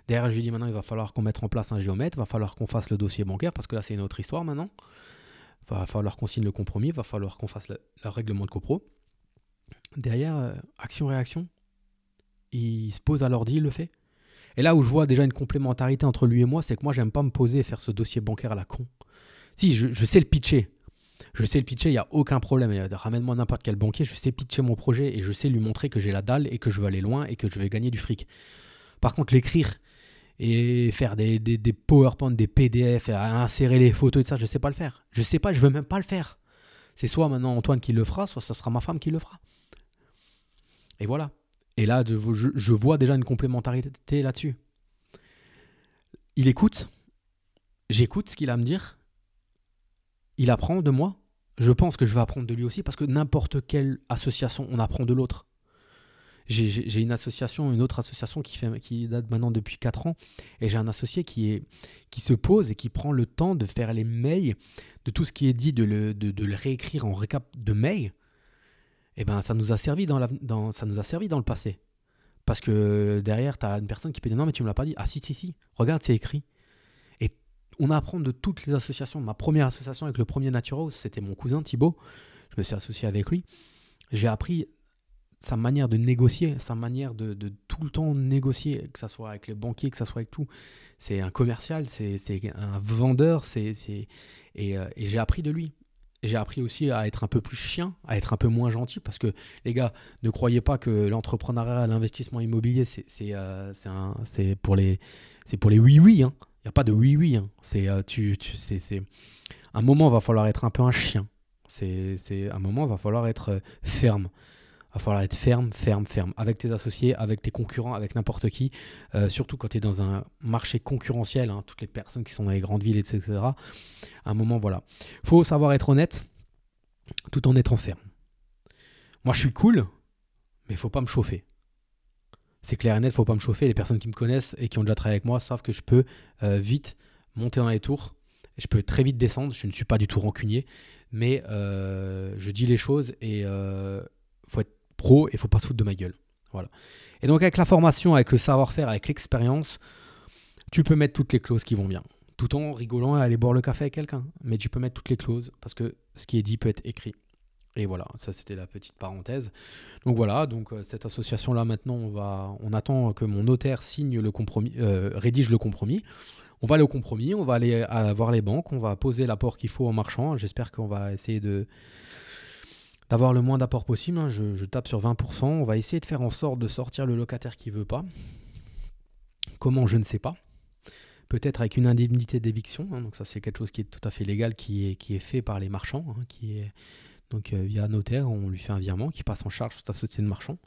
Derrière, je lui dis maintenant, il va falloir qu'on mette en place un géomètre, il va falloir qu'on fasse le dossier bancaire, parce que là, c'est une autre histoire maintenant. Il va falloir qu'on signe le compromis, il va falloir qu'on fasse le, règlement de copro. Derrière, euh, action-réaction, il se pose à l'ordi, il le fait. Et là où je vois déjà une complémentarité entre lui et moi, c'est que moi, j'aime pas me poser et faire ce dossier bancaire à la con. Si, je, sais le pitcher. Je sais le pitcher, il n'y a aucun problème. Ramène-moi n'importe quel banquier, je sais pitcher mon projet et je sais lui montrer que j'ai la dalle et que je veux aller loin et que je vais gagner du fric. Par contre, l'écrire et faire des, des, des, PowerPoint, des PDF, insérer les photos et tout ça, je ne sais pas le faire. Je ne sais pas, je veux même pas le faire. C'est soit maintenant Antoine qui le fera, soit ça sera ma femme qui le fera. Et voilà. Et là, je vois déjà une complémentarité là-dessus. Il écoute, j'écoute ce qu'il a à me dire, il apprend de moi, je pense que je vais apprendre de lui aussi, parce que n'importe quelle association, on apprend de l'autre j'ai une association, une autre association qui, date maintenant depuis 4 ans, et j'ai un associé qui, est, qui se pose et qui prend le temps de faire les mails, de tout ce qui est dit, de le, de, le réécrire en récap de mails. Et eh ben ça nous a servi dans, la, dans, ça nous a servi dans le passé. Parce que derrière, tu as une personne qui peut dire non, mais tu me l'as pas dit. Ah si, si, si, regarde, c'est écrit. Et on apprend de toutes les associations. Ma première association avec le premier Natural, c'était mon cousin Thibaut. Je me suis associé avec lui. J'ai appris sa manière de négocier, sa manière de, tout le temps négocier, que ce soit avec les banquiers, que ce soit avec tout. C'est un commercial, c'est un vendeur, c'est et, euh, et j'ai appris de lui. J'ai appris aussi à être un peu plus chien, à être un peu moins gentil, parce que les gars, ne croyez pas que l'entrepreneuriat, l'investissement immobilier, c'est euh, pour les c'est pour les oui oui. Hein. Il n'y a pas de oui oui. Hein. C'est euh, un moment va falloir être un peu un chien. C'est un moment va falloir être ferme va falloir être ferme, ferme, ferme, avec tes associés, avec tes concurrents, avec n'importe qui, euh, surtout quand tu es dans un marché concurrentiel, hein, toutes les personnes qui sont dans les grandes villes, etc. À un moment, voilà. faut savoir être honnête tout en étant ferme. Moi, je suis cool, mais faut pas me chauffer. C'est clair et net, faut pas me chauffer. Les personnes qui me connaissent et qui ont déjà travaillé avec moi savent que je peux euh, vite monter dans les tours. Je peux très vite descendre. Je ne suis pas du tout rancunier, mais euh, je dis les choses et faut être pro et faut pas se foutre de ma gueule. Voilà. Et donc avec la formation, avec le savoir-faire, avec l'expérience, tu peux mettre toutes les clauses qui vont bien. Tout en rigolant et aller boire le café avec quelqu'un. Mais tu peux mettre toutes les clauses parce que ce qui est dit peut être écrit. Et voilà, ça c'était la petite parenthèse. Donc voilà, donc euh, cette association-là maintenant, on, va, on attend que mon notaire signe le compromis, euh, rédige le compromis. On va aller au compromis, on va aller voir les banques, on va poser l'apport qu'il faut en marchant. J'espère qu'on va essayer de d'avoir le moins d'apport possible. hein. Je, tape sur 20%. On va essayer de faire en sorte de sortir le locataire qui veut pas. Comment, je ne sais pas. Peut-être avec une indemnité d'éviction. hein. Donc ça, c'est quelque chose qui est tout à fait légal, qui est, qui est fait par les marchands, hein, qui est donc euh, via notaire, on lui fait un virement qui passe en charge sur sa société de marchand.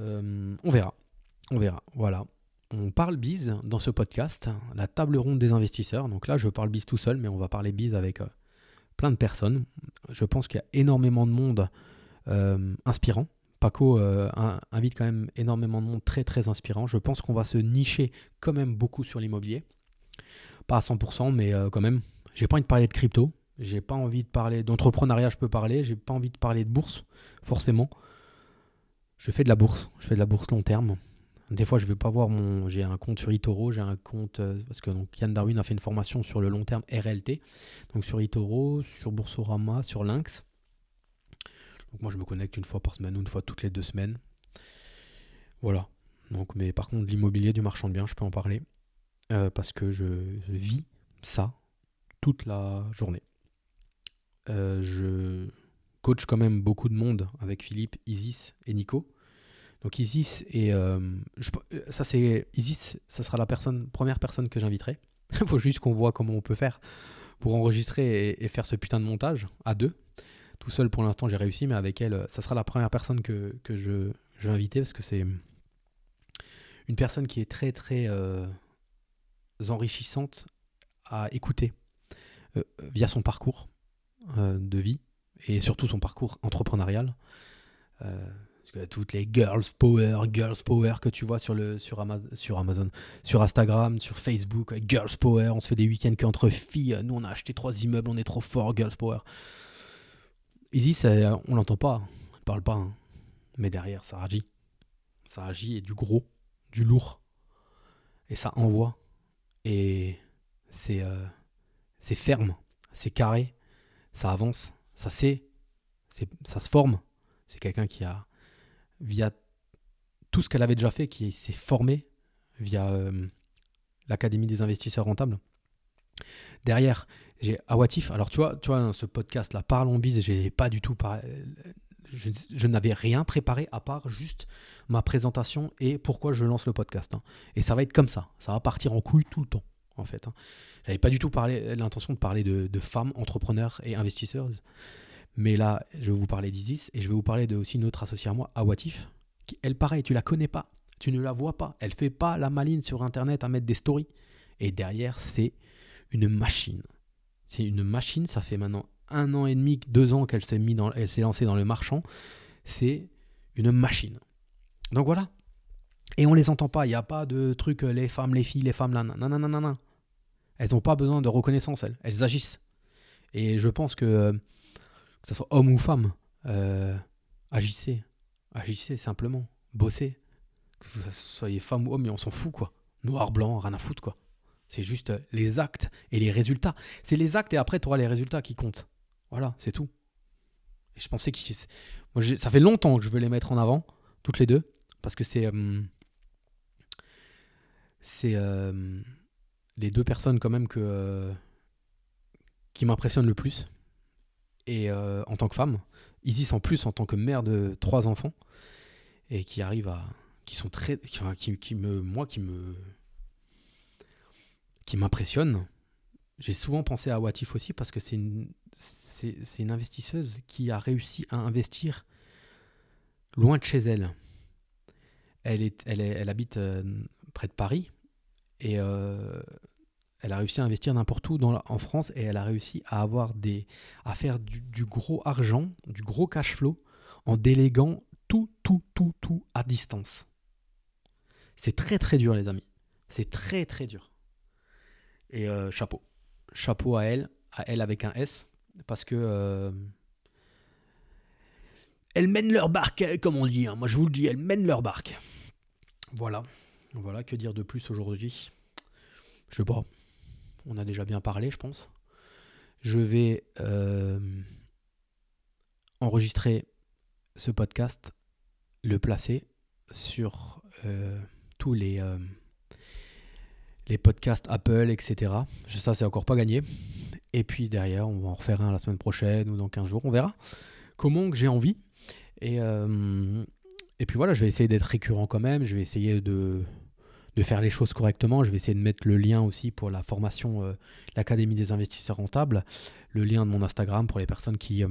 Euh, on verra. On verra. Voilà. On parle bise dans ce podcast, la table ronde des investisseurs. Donc là, je parle bise tout seul, mais on va parler bise avec euh, plein de personnes. Je pense qu'il y a énormément de monde euh, inspirant. Paco euh, in- invite quand même énormément de monde très très inspirant. Je pense qu'on va se nicher quand même beaucoup sur l'immobilier. Pas à 100%, mais euh, quand même. J'ai pas envie de parler de crypto. J'ai pas envie de parler d'entrepreneuriat, je peux parler. J'ai pas envie de parler de bourse, forcément. Je fais de la bourse. Je fais de la bourse long terme. Des fois, je vais pas voir mon. J'ai un compte sur eToro, j'ai un compte. euh, parce que Yann Darwin a fait une formation sur le long terme RLT. Donc sur eToro, sur Boursorama, sur Lynx. Moi, je me connecte une fois par semaine ou une fois toutes les deux semaines. Voilà. Mais par contre, l'immobilier du marchand de biens, je peux en parler. euh, parce que je vis ça toute la journée. Euh, je coach quand même beaucoup de monde avec Philippe, Isis et Nico. Donc Isis et euh, euh, ça c'est Isis, ça sera la première personne que j'inviterai. Il faut juste qu'on voit comment on peut faire pour enregistrer et, faire ce putain de montage à deux. Tout seul pour l'instant j'ai réussi, mais avec elle, ça sera la première personne que, que je, vais inviter parce que c'est une personne qui est très très euh, enrichissante à écouter via son parcours de vie et surtout son parcours entrepreneurial. Euh, toutes les girls power, girls power que tu vois sur, le, sur, Ama- sur Amazon, sur Instagram, sur Facebook, girls power, on se fait des week-ends qu'entre filles, nous on a acheté trois immeubles, on est trop fort, girls power. Easy, ça, on l'entend pas, elle parle pas, hein. mais derrière ça agit. Ça agit et du gros, du lourd. Et ça envoie. Et c'est euh, c'est ferme, c'est carré, ça avance, ça sait, ça se forme. C'est quelqu'un qui a, via tout ce qu'elle avait déjà fait, qui s'est formé via euh, l'Académie des investisseurs rentables. Derrière, j'ai Awatif. Alors, tu vois, tu vois ce podcast-là, Parlons Bise, j'ai pas du tout par- Je, je n'avais rien préparé à part juste ma présentation et pourquoi je lance le podcast. hein. Et ça va être comme ça. Ça va partir en couille tout le temps, en fait. hein. J'avais pas du tout parlé- l'intention de parler de, de femmes entrepreneurs et investisseurs. Mais là, je vais vous parler d'Isis et je vais vous parler de aussi une autre associée à moi, Awatif. Elle, pareil, tu la connais pas. Tu ne la vois pas. Elle fait pas la maline sur Internet à mettre des stories. Et derrière, c'est une machine. C'est une machine. Ça fait maintenant un an et demi, deux ans qu'elle s'est lancée dans le marchand. C'est une machine. Donc voilà. Et on les entend pas. Il n'y a pas de truc euh, les femmes, les filles, les femmes là. Non. Elles n'ont pas besoin de reconnaissance, elles. Elles agissent. Et je pense que, euh, que ce soit homme ou femme, euh, agissez. Agissez simplement. Bossez. Que vous soyez femme ou homme, mais on s'en fout, quoi. Noir, blanc, rien à foutre, quoi. C'est juste euh, les actes et les résultats. C'est les actes et après, tu auras les résultats qui comptent. Voilà, c'est tout. Et je pensais que. Moi, ça fait longtemps que je veux les mettre en avant, toutes les deux, parce que c'est. euh, c'est les deux personnes, quand même, que, qui m'impressionnent le plus. Et euh, en tant que femme, Isis en plus en tant que mère de trois enfants, et qui arrive à. qui sont très. qui, qui, qui me. moi, qui me. qui m'impressionne. J'ai souvent pensé à Watif aussi parce que c'est une, c'est, c'est une investisseuse qui a réussi à investir loin de chez elle. Elle, est, elle, elle habite euh, près de Paris et euh, elle a réussi à investir n'importe où en France et elle a réussi à avoir des à faire du, gros argent, du gros cash flow en déléguant tout, tout, tout, tout à distance. C'est très très dur les amis. C'est très très dur. Et euh, chapeau. Chapeau à elle, à elle avec un S, parce que euh, elles mènent leur barque, euh, comme on dit. hein. Moi je vous le dis, elles mènent leur barque. Voilà. Voilà, que dire de plus aujourd'hui? Je sais pas. On a déjà bien parlé, je pense. Je vais euh, enregistrer ce podcast, le placer sur euh, tous les, euh, les podcasts Apple, etc. Ça, c'est encore pas gagné. Et puis derrière, on va en refaire un la semaine prochaine ou dans 15 jours, on verra comment j'ai envie. Et, et puis voilà, je vais essayer d'être récurrent quand même, je vais essayer de, de faire les choses correctement. Je vais essayer de mettre le lien aussi pour la formation, euh, l'Académie des investisseurs rentables, le lien de mon Instagram pour les personnes qui, euh,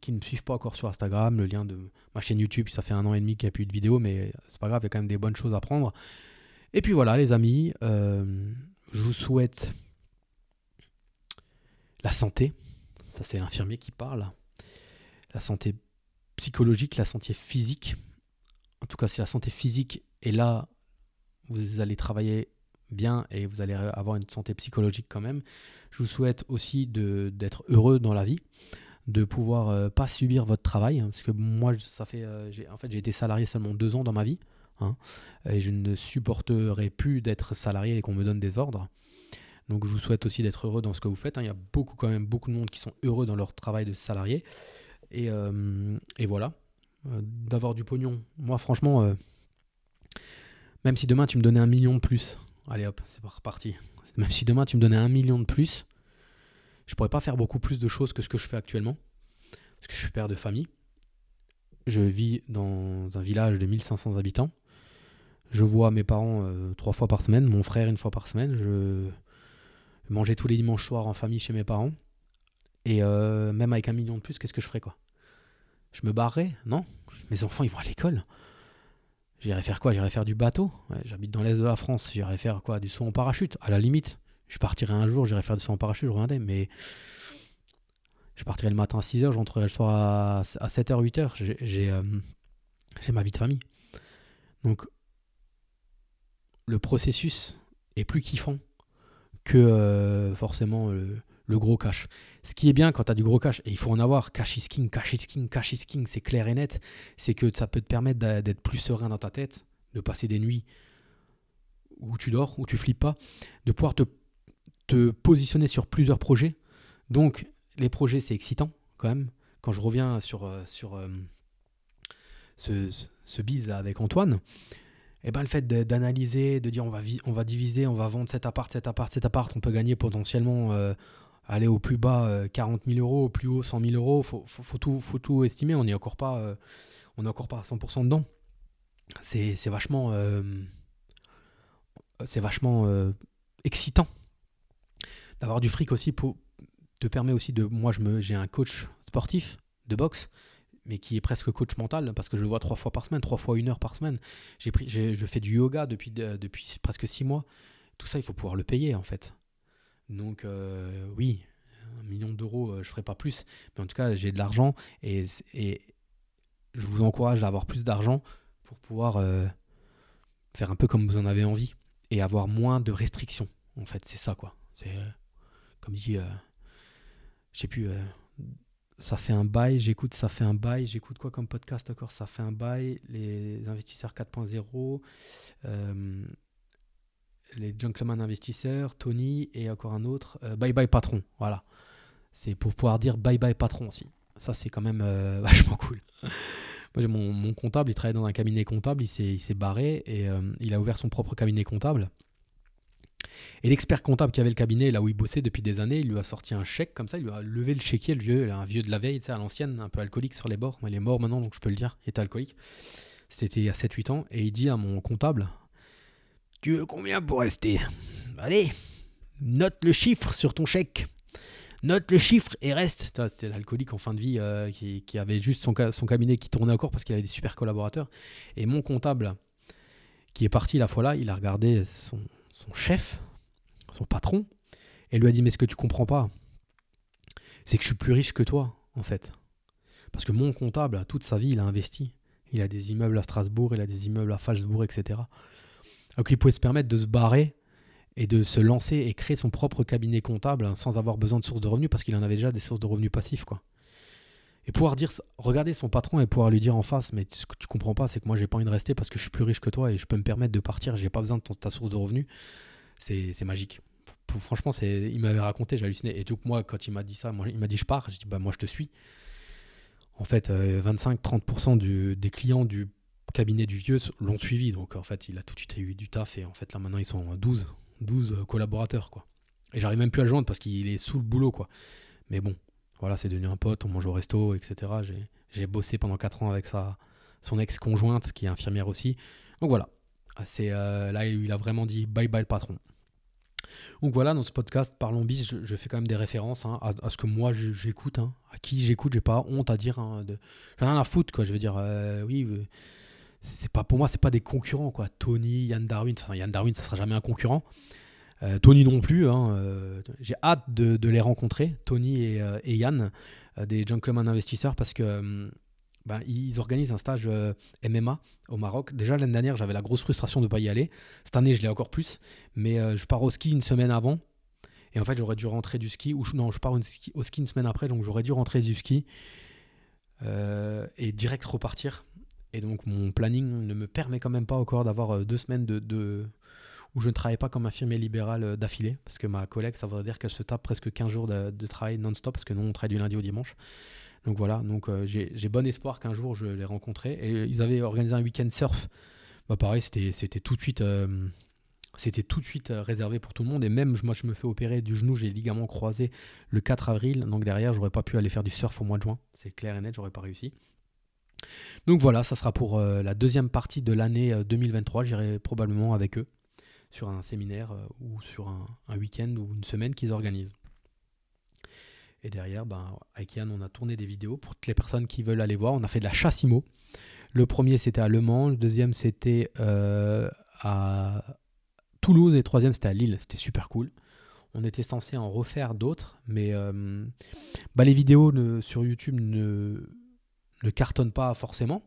qui ne me suivent pas encore sur Instagram, le lien de ma chaîne YouTube. Ça fait un an et demi qu'il n'y a plus de vidéos, mais c'est pas grave, il y a quand même des bonnes choses à prendre. Et puis voilà, les amis, euh, je vous souhaite la santé. Ça, c'est l'infirmier qui parle. La santé psychologique, la santé physique. En tout cas, si la santé physique est là, vous allez travailler bien et vous allez avoir une santé psychologique quand même. Je vous souhaite aussi d'être heureux dans la vie, de pouvoir euh, pas subir votre travail, hein, parce que moi, ça fait, euh, en fait, j'ai été salarié seulement deux ans dans ma vie, hein, et je ne supporterai plus d'être salarié et qu'on me donne des ordres. Donc, je vous souhaite aussi d'être heureux dans ce que vous faites. Hein. Il y a beaucoup, quand même, beaucoup de monde qui sont heureux dans leur travail de salarié, et, euh, et voilà, d'avoir du pognon. Moi, franchement même si demain tu me donnais un million de plus, allez hop, c'est reparti. Même si demain tu me donnais un million de plus, je pourrais pas faire beaucoup plus de choses que ce que je fais actuellement. Parce que je suis père de famille. Je vis dans un village de 1500 habitants. Je vois mes parents euh, trois fois par semaine, mon frère une fois par semaine. Je mangeais tous les dimanches soirs en famille chez mes parents. Et euh, même avec un million de plus, qu'est-ce que je ferais quoi? Je me barrerais? Non? Mes enfants, ils vont à l'école? J'irais faire quoi? J'irais faire du bateau? J'habite dans l'est de la France. J'irais faire quoi? Du saut en parachute. À la limite, je partirais un jour, j'irais faire du saut en parachute, je reviendrai. Mais je partirais le matin à 6h, je rentrerai le soir à, 7h, 8h. Euh, j'ai ma vie de famille. Donc, le processus est plus kiffant que euh, forcément gros cash. Ce qui est bien quand tu as du gros cash, et il faut en avoir, cash is king, cash is king, cash is king, c'est clair et net, c'est que ça peut te permettre d'être plus serein dans ta tête, de passer des nuits où tu dors, où tu flippes pas, de pouvoir te, positionner sur plusieurs projets. Donc, les projets, c'est excitant quand même. Quand je reviens sur, euh, euh, ce, ce bise là avec Antoine, et eh ben, le fait d'analyser, de dire on va, on va diviser, on va vendre cet appart, cet appart, cet appart, on peut gagner potentiellement euh, aller au plus bas 40 euh, 000 euros, au plus haut 100 000 euros, faut, faut, tout, faut tout estimer, on n'est encore pas, euh, est encore pas à 100% dedans. C'est, vachement, euh, excitant d'avoir du fric aussi pour te permet aussi de, moi j'ai un coach sportif de boxe mais qui est presque coach mental parce que je le vois trois fois par semaine, trois fois une heure par semaine. Je fais du yoga depuis, depuis presque six mois. Tout ça, il faut pouvoir le payer en fait. Donc euh, oui, un million d'euros, euh, je ne ferai pas plus. Mais en tout cas, j'ai de l'argent et, je vous encourage à avoir plus d'argent pour pouvoir euh, faire un peu comme vous en avez envie et avoir moins de restrictions. En fait, c'est ça quoi. C'est comme dit, je sais plus, ça fait un bail, j'écoute, ça fait un bail, j'écoute quoi comme podcast encore? Ça fait un bail, les investisseurs 4.0 les Gentleman Investisseurs, Tony et encore un autre, euh, Bye Bye Patron. Voilà. C'est pour pouvoir dire Bye Bye Patron aussi. Ça, c'est quand même euh, vachement cool. Moi, mon, mon, comptable, il travaille dans un cabinet comptable, il s'est barré et euh, il a ouvert son propre cabinet comptable. Et l'expert comptable qui avait le cabinet, là où il bossait depuis des années, il lui a sorti un chèque comme ça, il lui a levé le chéquier, le vieux, un vieux de la veille, à l'ancienne, un peu alcoolique sur les bords. Il est mort maintenant, donc je peux le dire, il était alcoolique. C'était il y a 7-8 ans. Et il dit à mon comptable, tu veux combien pour rester? Allez, note le chiffre sur ton chèque. Note le chiffre et reste. C'était l'alcoolique en fin de vie euh, qui, avait juste son, son, cabinet qui tournait encore parce qu'il avait des super collaborateurs. Et mon comptable, qui est parti la fois là, il a regardé son, chef, son patron, et lui a dit Mais ce que tu comprends pas, c'est que je suis plus riche que toi, en fait. Parce que mon comptable, toute sa vie, il a investi. Il a des immeubles à Strasbourg, il a des immeubles à Falsbourg, etc. Donc il pouvait se permettre de se barrer et de se lancer et créer son propre cabinet comptable hein, sans avoir besoin de sources de revenus parce qu'il en avait déjà des sources de revenus passifs. Quoi. Et pouvoir dire, regarder son patron et pouvoir lui dire en face, mais ce que tu comprends pas, c'est que moi j'ai pas envie de rester parce que je suis plus riche que toi et je peux me permettre de partir, j'ai pas besoin de ta source de revenus. C'est magique. Franchement, il m'avait raconté, j'ai halluciné. Et donc moi, quand il m'a dit ça, moi, il m'a dit je pars, j'ai dit bah moi je te suis. en fait, 25-30% des clients du cabinet du vieux l'ont suivi. Donc, en fait, il a tout de suite eu du taf. Et en fait, là, maintenant, ils sont 12, 12 collaborateurs, quoi. Et j'arrive même plus à le joindre parce qu'il est sous le boulot, quoi. Mais bon, voilà, c'est devenu un pote, on mange au resto, etc. J'ai bossé pendant 4 ans avec sa, son ex-conjointe, qui est infirmière aussi. Donc voilà, c'est euh, là, il a vraiment dit bye bye le patron. Donc voilà, dans ce podcast Parlons Bis, je, fais quand même des références hein, à, ce que moi j'écoute, hein, à qui j'écoute, j'ai pas honte à dire. Hein. J'en ai rien à foutre, quoi. Je veux dire, euh, oui, euh, c'est pas pour moi, c'est pas des concurrents, quoi. Tony, Yann Darwin, enfin, Yann Darwin, ça sera jamais un concurrent. Tony non plus, j'ai hâte de, les rencontrer, Tony et, et Yann, des gentlemen investisseurs, parce que ben, ils organisent un stage euh, MMA au Maroc. Déjà l'année dernière, j'avais la grosse frustration de ne pas y aller. Cette année, je l'ai encore plus. Mais euh, je pars au ski une semaine avant. Et en fait, j'aurais dû rentrer du ski. Ou non, je pars au ski, au ski une semaine après. Donc j'aurais dû rentrer du ski euh, et direct repartir. Et donc mon planning ne me permet quand même pas encore d'avoir deux semaines de, où je ne travaille pas comme infirmier libéral d'affilée. Parce que ma collègue, ça voudrait dire qu'elle se tape presque 15 jours de, travail non-stop. Parce que nous, on travaille du lundi au dimanche. Donc voilà, donc euh, j'ai bon espoir qu'un jour je les rencontrerai. Et euh, ils avaient organisé un week-end surf. Bah pareil, c'était tout de suite, euh, tout de suite réservé pour tout le monde. Et même moi, je me fais opérer du genou, j'ai les ligaments croisés le 4 avril. Donc derrière, j'aurais pas pu aller faire du surf au mois de juin. C'est clair et net, j'aurais pas réussi. Donc voilà, ça sera pour la deuxième partie de l'année 2023. J'irai probablement avec eux sur un séminaire ou sur un, week-end ou une semaine qu'ils organisent. Et derrière, ben, avec Yann, on a tourné des vidéos pour toutes les personnes qui veulent aller voir. On a fait de la chasse IMO. Le premier, c'était à Le Mans. Le deuxième, c'était euh, à Toulouse. Et le troisième, c'était à Lille. C'était super cool. On était censé en refaire d'autres. Mais euh, bah, les vidéos sur YouTube ne, ne cartonnent pas forcément.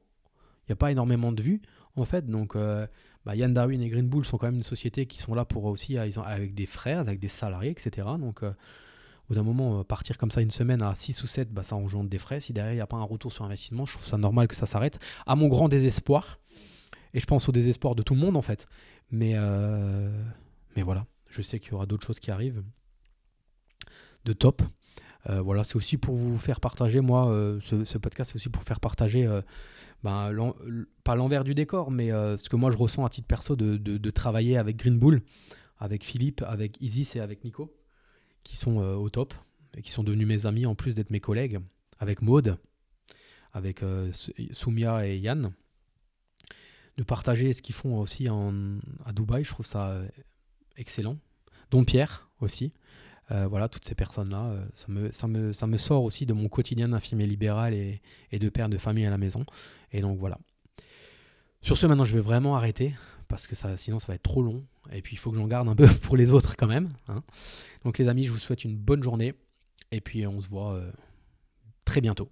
Il n'y a pas énormément de vues, en fait. Donc, euh, bah, Yann Darwin et Green Bull sont quand même une société qui sont là pour aussi, avec des frères, avec des salariés, etc. Donc, au bout d'un moment, euh, partir comme ça une semaine à 6 ou 7, bah, ça engendre des frais. Si derrière, il n'y a pas un retour sur investissement, je trouve ça normal que ça s'arrête. À mon grand désespoir. Et je pense au désespoir de tout le monde, en fait. Mais, euh, mais voilà, je sais qu'il y aura d'autres choses qui arrivent. De top. Euh, voilà, c'est aussi pour vous faire partager, moi, ce, podcast, c'est aussi pour faire partager, ben, pas l'envers du décor, mais ce que moi je ressens à titre perso de, travailler avec Green Bull, avec Philippe, avec Isis et avec Nico qui sont euh, au top et qui sont devenus mes amis en plus d'être mes collègues, avec Maude, avec euh, Soumia et Yann, de partager ce qu'ils font aussi à Dubaï, je trouve ça euh, excellent. Dont Pierre aussi. Voilà, toutes ces personnes-là, ça, me, ça, me, sort aussi de mon quotidien d'infirmier libéral et, et, de père de famille à la maison. Et donc voilà. Sur ce, maintenant, je vais vraiment arrêter parce que ça, sinon ça va être trop long. Et puis il faut que j'en garde un peu pour les autres quand même. Hein. Donc les amis, je vous souhaite une bonne journée. Et puis on se voit euh, très bientôt.